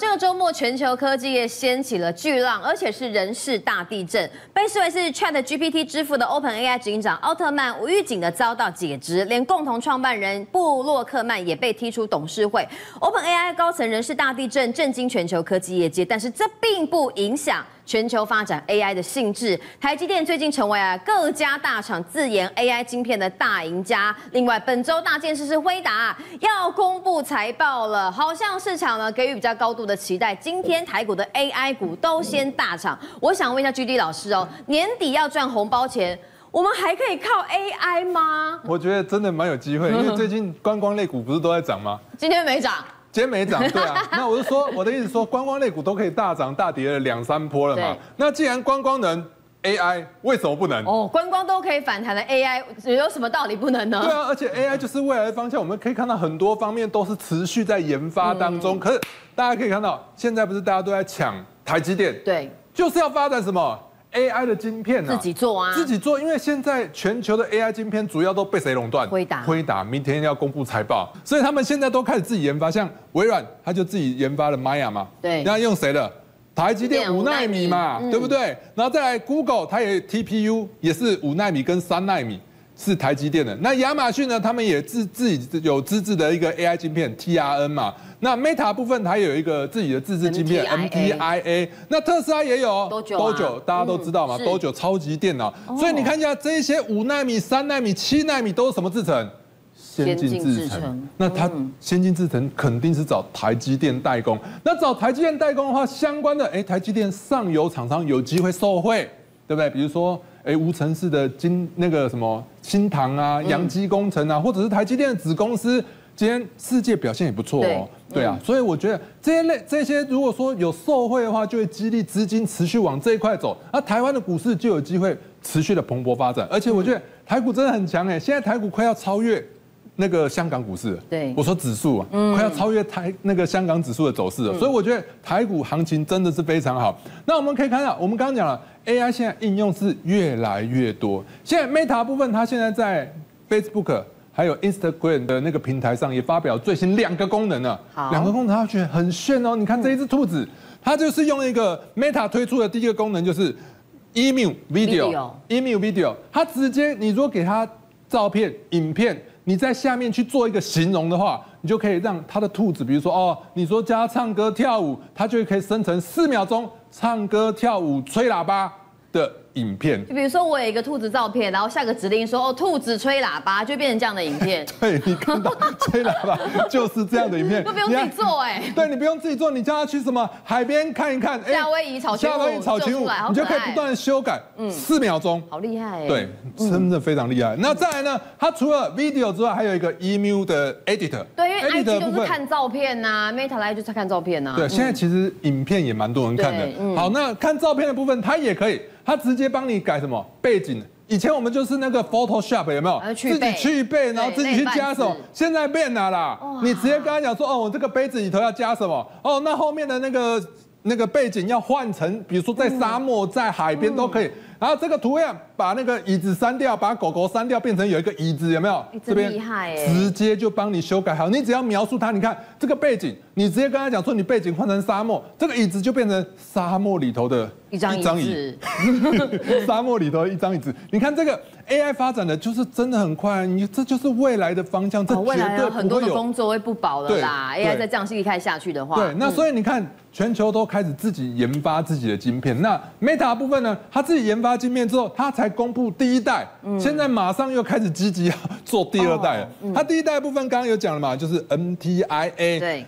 这个周末，全球科技业掀起了巨浪，而且是人事大地震。被视为是 ChatGPT 支付的 OpenAI 执行长奥特曼无预警的遭到解职，连共同创办人布洛克曼也被踢出董事会。OpenAI 高层人事大地震震惊全球科技业界，但是这并不影响。全球发展 AI 的性质，台积电最近成为啊各家大厂自研 AI 晶片的大赢家。另外，本周大件事是辉达要公布财报了，好像市场呢给予比较高度的期待。今天台股的 AI 股都先大涨，我想问一下 GD 老师哦，年底要赚红包钱，我们还可以靠 AI 吗？我觉得真的蛮有机会，因为最近观光类股不是都在涨吗？今天没涨。今天没涨，对啊，那我就说我的意思说，观光类股都可以大涨大跌了两三波了嘛。那既然观光能 AI，为什么不能？哦，观光都可以反弹的 AI，有什么道理不能呢？对啊，而且 AI 就是未来的方向，我们可以看到很多方面都是持续在研发当中。可是大家可以看到，现在不是大家都在抢台积电？对，就是要发展什么？AI 的晶片呢、啊？自己做啊，自己做，因为现在全球的 AI 晶片主要都被谁垄断？辉达，辉达明天要公布财报，所以他们现在都开始自己研发，像微软，他就自己研发了 Maya 嘛，对，那用谁的？台积电五纳米嘛，对不对？然后再来 Google，它也 TPU 也是五纳米跟三纳米。是台积电的，那亚马逊呢？他们也自自己有自制的一个 AI 晶片 TRN 嘛。那 Meta 部分它也有一个自己的自制晶片 MTIA。那特斯拉也有 Dojo，大家都知道嘛，Dojo 超级电脑。所以你看一下这一些五纳米、三纳米、七纳米都是什么制成？先进制程。那它先进制程肯定是找台积电代工。那找台积电代工的话，相关的哎，台积电上游厂商有机会受惠，对不对？比如说。哎，无尘室的金那个什么新唐啊，扬基工程啊，或者是台积电的子公司，今天世界表现也不错哦。对啊，所以我觉得这些类这些，如果说有受惠的话，就会激励资金持续往这一块走，那台湾的股市就有机会持续的蓬勃发展。而且我觉得台股真的很强哎，现在台股快要超越。那个香港股市，对，我说指数啊，快要超越台那个香港指数的走势了，所以我觉得台股行情真的是非常好。那我们可以看到，我们刚刚讲了 AI 现在应用是越来越多。现在 Meta 部分，它现在在 Facebook 还有 Instagram 的那个平台上也发表最新两个功能了。好，两个功能它觉得很炫哦。你看这一只兔子，它就是用一个 Meta 推出的第一个功能，就是 Emu Video，Emu Video，它直接你如果给它照片、影片。你在下面去做一个形容的话，你就可以让它的兔子，比如说哦，你说加唱歌跳舞，它就可以生成四秒钟唱歌跳舞吹喇叭的影片，就比如说我有一个兔子照片，然后下个指令说哦，兔子吹喇叭，就变成这样的影片。对，你看到吹喇叭就是这样的影片，都 不用自己做哎。对，你不用自己做，你叫他去什么海边看一看，夏威夷草裙舞，夏威夷草裙舞，你就可以不断的修改，嗯，四秒钟，好厉害哎。对，真的非常厉害。那再来呢，它除了 video 之外，还有一个 emu 的 editor。对，因为 IG 都是看照片呐，Meta 来就是看照片呐。对，现在其实影片也蛮多人看的。好，那看照片的部分，它也可以。它直接帮你改什么背景？以前我们就是那个 Photoshop 有没有？自己去背，然后自己去加什么？现在变了啦，你直接跟他讲说，哦，我这个杯子里头要加什么？哦，那后面的那个那个背景要换成，比如说在沙漠、在海边都可以。然后这个图样把那个椅子删掉，把狗狗删掉，变成有一个椅子，有没有？这边厉害哎！直接就帮你修改好，你只要描述它，你看这个背景，你直接跟他讲说，你背景换成沙漠，这个椅子就变成沙漠里头的一张椅子。沙漠里头的一张椅子，你看这个 AI 发展的就是真的很快，你这就是未来的方向，这。未来很多的工作会不保了啦，AI 再这样继续开下去的话。对，那所以你看，全球都开始自己研发自己的晶片，那 Meta 部分呢，它自己研发。发晶片之后，他才公布第一代，现在马上又开始积极要做第二代了。他第一代部分刚刚有讲了嘛，就是 NTIA，对，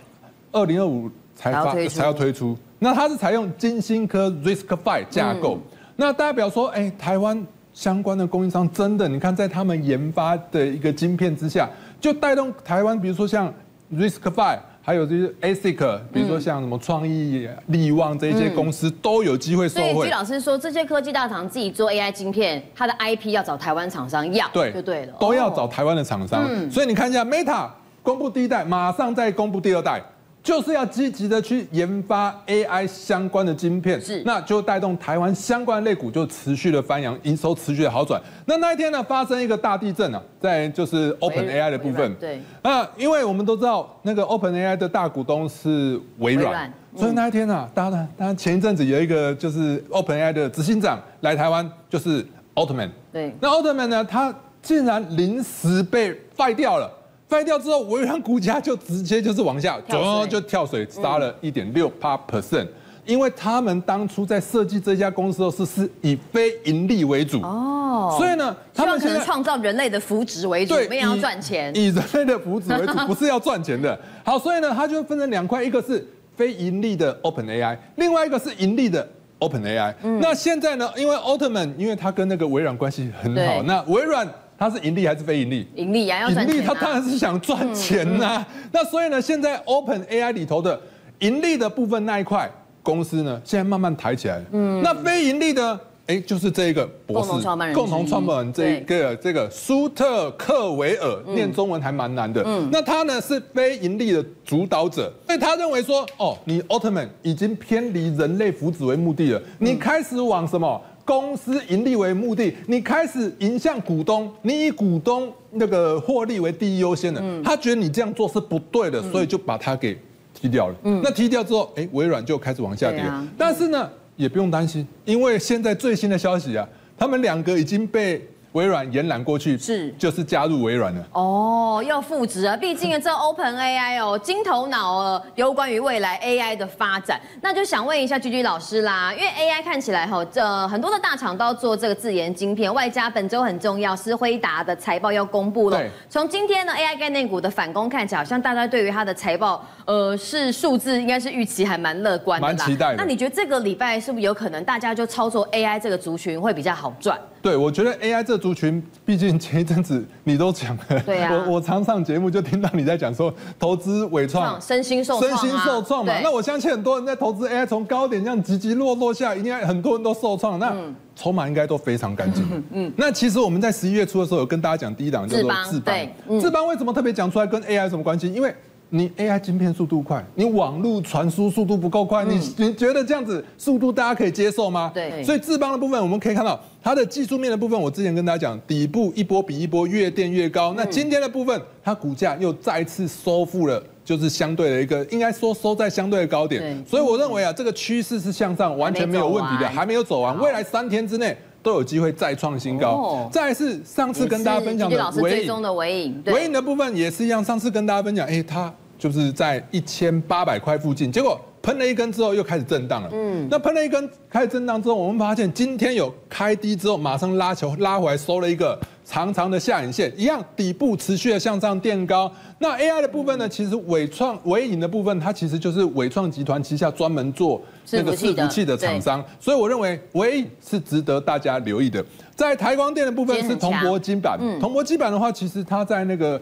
二零二五才发才要推出。那它是采用金星科 RISC-V 架构。那代表说，哎，台湾相关的供应商真的，你看在他们研发的一个晶片之下，就带动台湾，比如说像 RISC-V。还有就是 ASIC，比如说像什么创意、力旺这些公司都有机会受惠。所以居老师说，这些科技大厂自己做 AI 晶片，它的 IP 要找台湾厂商要，对，就对了，都要找台湾的厂商。所以你看一下 Meta 公布第一代，马上再公布第二代。就是要积极的去研发 AI 相关的晶片，是，那就带动台湾相关类股就持续的翻扬，营收持续的好转。那那一天呢，发生一个大地震啊，在就是 OpenAI 的部分，对，那因为我们都知道那个 OpenAI 的大股东是微软，所以那一天啊，大家呢，当然前一阵子有一个就是 OpenAI 的执行长来台湾，就是 Altman。对。那 Altman 呢，他竟然临时被 fire 掉了，fire 掉之后，微软股价就直接就是往下，就就跳水，杀了一点六八 percent。因为他们当初在设计这家公司的时候，是是以非盈利为主哦，所以呢，他们可能创造人类的福祉为主，没有要赚钱，以人类的福祉为主，不是要赚钱的。好，所以呢，它就分成两块，一个是非盈利的 OpenAI，另外一个是盈利的 OpenAI。嗯，那现在呢，因为奥特曼，因为他跟那个微软关系很好，那微软它是盈利还是非盈利？盈利呀，要赚钱。盈利，他当然是想赚钱呐、啊。那所以呢，现在 OpenAI 里头的盈利的部分那一块。公司呢，现在慢慢抬起来了。嗯，那非盈利的，哎，就是这个博士，共同创办人，共同创办人这个这个舒特克维尔，念中文还蛮难的。嗯，那他呢是非盈利的主导者，所以他认为说，哦，你奥特曼已经偏离人类福祉为目的了，你开始往什么公司盈利为目的，你开始迎向股东，你以股东那个获利为第一优先的。嗯，他觉得你这样做是不对的，所以就把他给。踢掉了，嗯，那踢掉之后，哎，微软就开始往下跌，但是呢，也不用担心，因为现在最新的消息啊，他们两个已经被。微软延揽过去是，就是加入微软了哦，要复职啊！毕竟这 Open AI 哦，金头脑哦，有关于未来 AI 的发展，那就想问一下 GG 老师啦，因为 AI 看起来哈，这很多的大厂都要做这个自研晶片，外加本周很重要是辉达的财报要公布了。对，从今天呢 AI 概念股的反攻看起来，好像大家对于它的财报，呃，是数字应该是预期还蛮乐观的啦。蛮期待的。那你觉得这个礼拜是不是有可能大家就操作 AI 这个族群会比较好赚？对，我觉得 AI 这族群，毕竟前一阵子你都讲了，对啊，我我常上节目就听到你在讲说投资伪创身心受身心受创嘛，那我相信很多人在投资 AI 从高点这样急急落落下，应该很多人都受创，那筹码应该都非常干净。嗯，那其实我们在十一月初的时候有跟大家讲第一档叫做智邦，智邦为什么特别讲出来跟 AI 有什么关系？因为你 AI 晶片速度快，你网络传输速度不够快，你你觉得这样子速度大家可以接受吗？对，所以智邦的部分我们可以看到它的技术面的部分，我之前跟大家讲，底部一波比一波越垫越高。那今天的部分，它股价又再次收复了，就是相对的一个，应该说收在相对的高点。所以我认为啊，这个趋势是向上，完全没有问题的，还没有走完，未来三天之内都有机会再创新高。再来是上次跟大家分享的尾影的尾影，尾影的部分也是一样，上次跟大家分享，哎，它。就是在一千八百块附近，结果喷了一根之后又开始震荡了。嗯，那喷了一根开始震荡之后，我们发现今天有开低之后，马上拉球拉回来收了一个长长的下影线，一样底部持续的向上垫高。那 AI 的部分呢？其实伟创伟影的部分，它其实就是伟创集团旗下专门做那个伺服器的厂商，所以我认为纬颖是值得大家留意的。在台光电的部分是铜箔金板，铜箔金板的话，其实它在那个。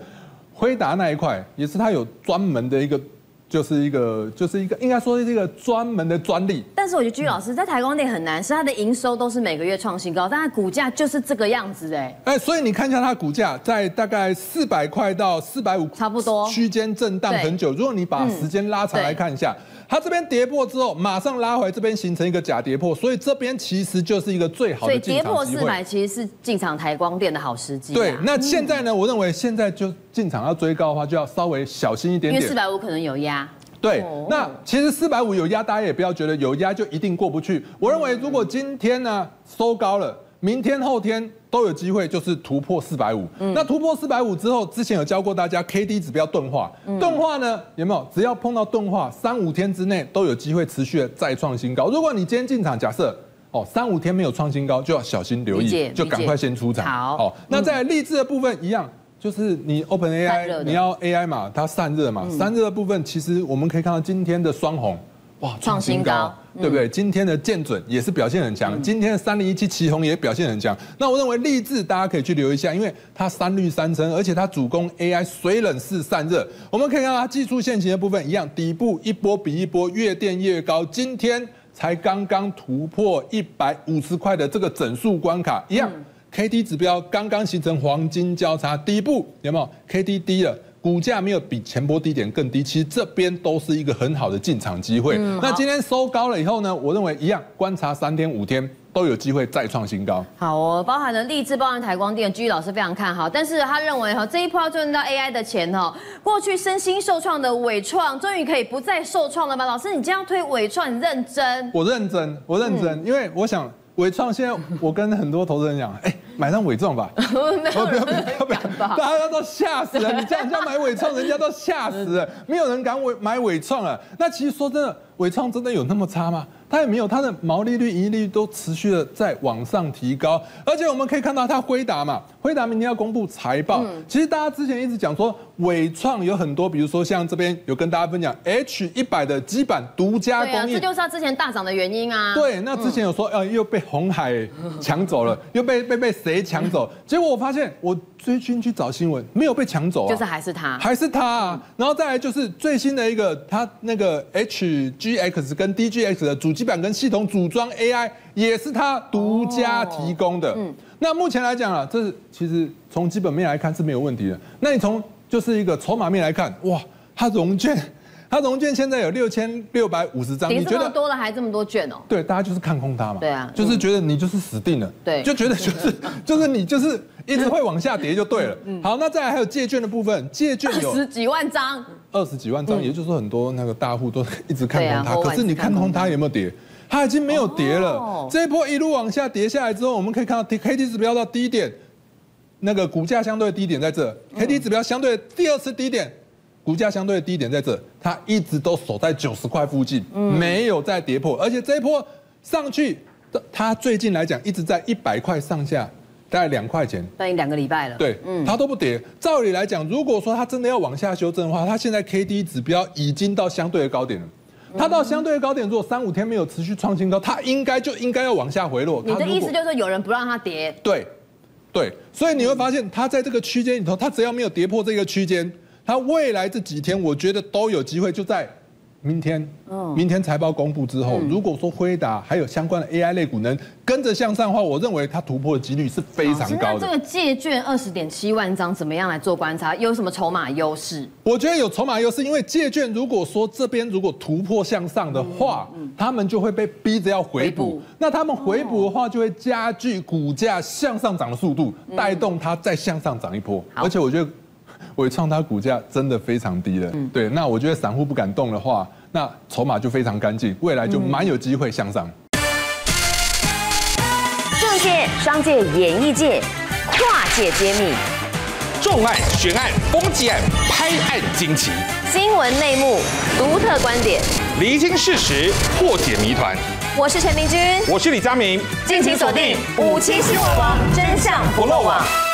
辉达那一块也是它有专门的一个，就是一个，就是一个，应该说是一个专门的专利。但是我觉得居老师在台光电很难，是它的营收都是每个月创新高，但它股价就是这个样子哎。哎，所以你看一下它股价在大概四百块到四百五，差不多区间震荡很久。如果你把时间拉长来看一下。它这边跌破之后，马上拉回这边形成一个假跌破，所以这边其实就是一个最好的。所以跌破四百其实是进场台光电的好时机。对，那现在呢？我认为现在就进场要追高的话，就要稍微小心一点点。因为四百五可能有压。对，那其实四百五有压，大家也不要觉得有压就一定过不去。我认为如果今天呢收高了。明天后天都有机会，就是突破四百五。那突破四百五之后，之前有教过大家 K D 指标钝化，钝化呢有没有？只要碰到钝化，三五天之内都有机会持续的再创新高。如果你今天进场，假设哦三五天没有创新高，就要小心留意，就赶快先出场。好，那在励志的部分一样，就是你 Open AI，你要 AI 嘛，它散热嘛，散热的部分其实我们可以看到今天的双红。哇，创新高，对不对？今天的建准也是表现很强，今天的三零一七奇鋐也表现很强。那我认为励志大家可以去留意一下，因为它三绿三升，而且它主攻 AI 水冷式散热。我们可以看到它技术线型的部分一样，底部一波比一波越垫越高，今天才刚刚突破一百五十块的这个整数关卡，一样 KD 指标刚刚形成黄金交叉，底部有没有 KD 低了？股价没有比前波低点更低，其实这边都是一个很好的进场机会。那今天收高了以后呢，我认为一样观察三天五天都有机会再创新高。好哦，包含了励志，包含台光电，居老师非常看好，但是他认为哈这一波要赚到 AI 的钱哈，过去身心受创的纬创终于可以不再受创了吧？老师，你这样推纬创，你认真？我认真，我认真，嗯、因为我想。纬创现在，我跟很多投资人讲，哎、欸，买上伟创吧。不要不要不要？大家都吓死了。你这样人家买伟创，人家都吓死了。没有人敢伟买伟创了。那其实说真的，纬创真的有那么差吗？它也没有，它的毛利率、盈利率都持续的在往上提高，而且我们可以看到它辉达嘛，辉达明天要公布财报。嗯、其实大家之前一直讲说伟创有很多，比如说像这边有跟大家分享 H 一百的基板独家供应，对啊，这就是它之前大涨的原因啊。对，那之前有说，呃，又被红海抢走了，又被被被谁抢走？结果我发现我。追星去找新闻，没有被抢走啊，就是还是他，还是他啊。然后再来就是最新的一个，他那个 HGX 跟 DGX 的主机板跟系统组装 AI 也是他独家提供的。嗯，那目前来讲啊，这是其实从基本面来看是没有问题的。那你从就是一个筹码面来看，哇，它融券。它融券现在有六千六百五十张，你觉得多了还这么多券哦？对，大家就是看空它嘛。对啊，就是觉得你就是死定了。对，就觉得就是 就是你就是一直会往下跌就对了。嗯好，那再来还有借券的部分，借券有十几万张，二十几万张，也就是说很多那个大户都 一直看空它。可是你看空它有没有跌？它已经没有跌了。这一波一路往下跌下来之后，我们可以看到 K D 指标到低点，那个股价相对低点在这，K D 指标相对第二次低点。股价相对的低点在这，它一直都守在九十块附近，没有再跌破，而且这一波上去，它最近来讲一直在一百块上下，大概两块钱，等于两个礼拜了。对，它都不跌。照理来讲，如果说它真的要往下修正的话，它现在 K D 指标已经到相对的高点了。它到相对的高点，如果三五天没有持续创新高，它应该就应该要往下回落。你的意思就是说有人不让它跌？对，对，所以你会发现它在这个区间里头，它只要没有跌破这个区间。它未来这几天，我觉得都有机会，就在明天，明天财报公布之后，如果说辉达还有相关的 AI 类股能跟着向上的话，我认为它突破的几率是非常高的。那这个借券二十点七万张，怎么样来做观察？有什么筹码优势？我觉得有筹码优势，因为借券如果说这边如果突破向上的话，他们就会被逼着要回补。那他们回补的话，就会加剧股价向上涨的速度，带动它再向上涨一波。而且我觉得。纬创它股价真的非常低了，嗯、对，那我觉得散户不敢动的话，那筹码就非常干净，未来就蛮有机会向上。政界、商界、演艺界，跨界揭秘，重案、悬案、攻击案、拍案惊奇，新闻内幕、独特观点，厘清事实，破解谜团。我是陈明君，我是李佳明，敬请锁定五七新闻网，真相不漏网。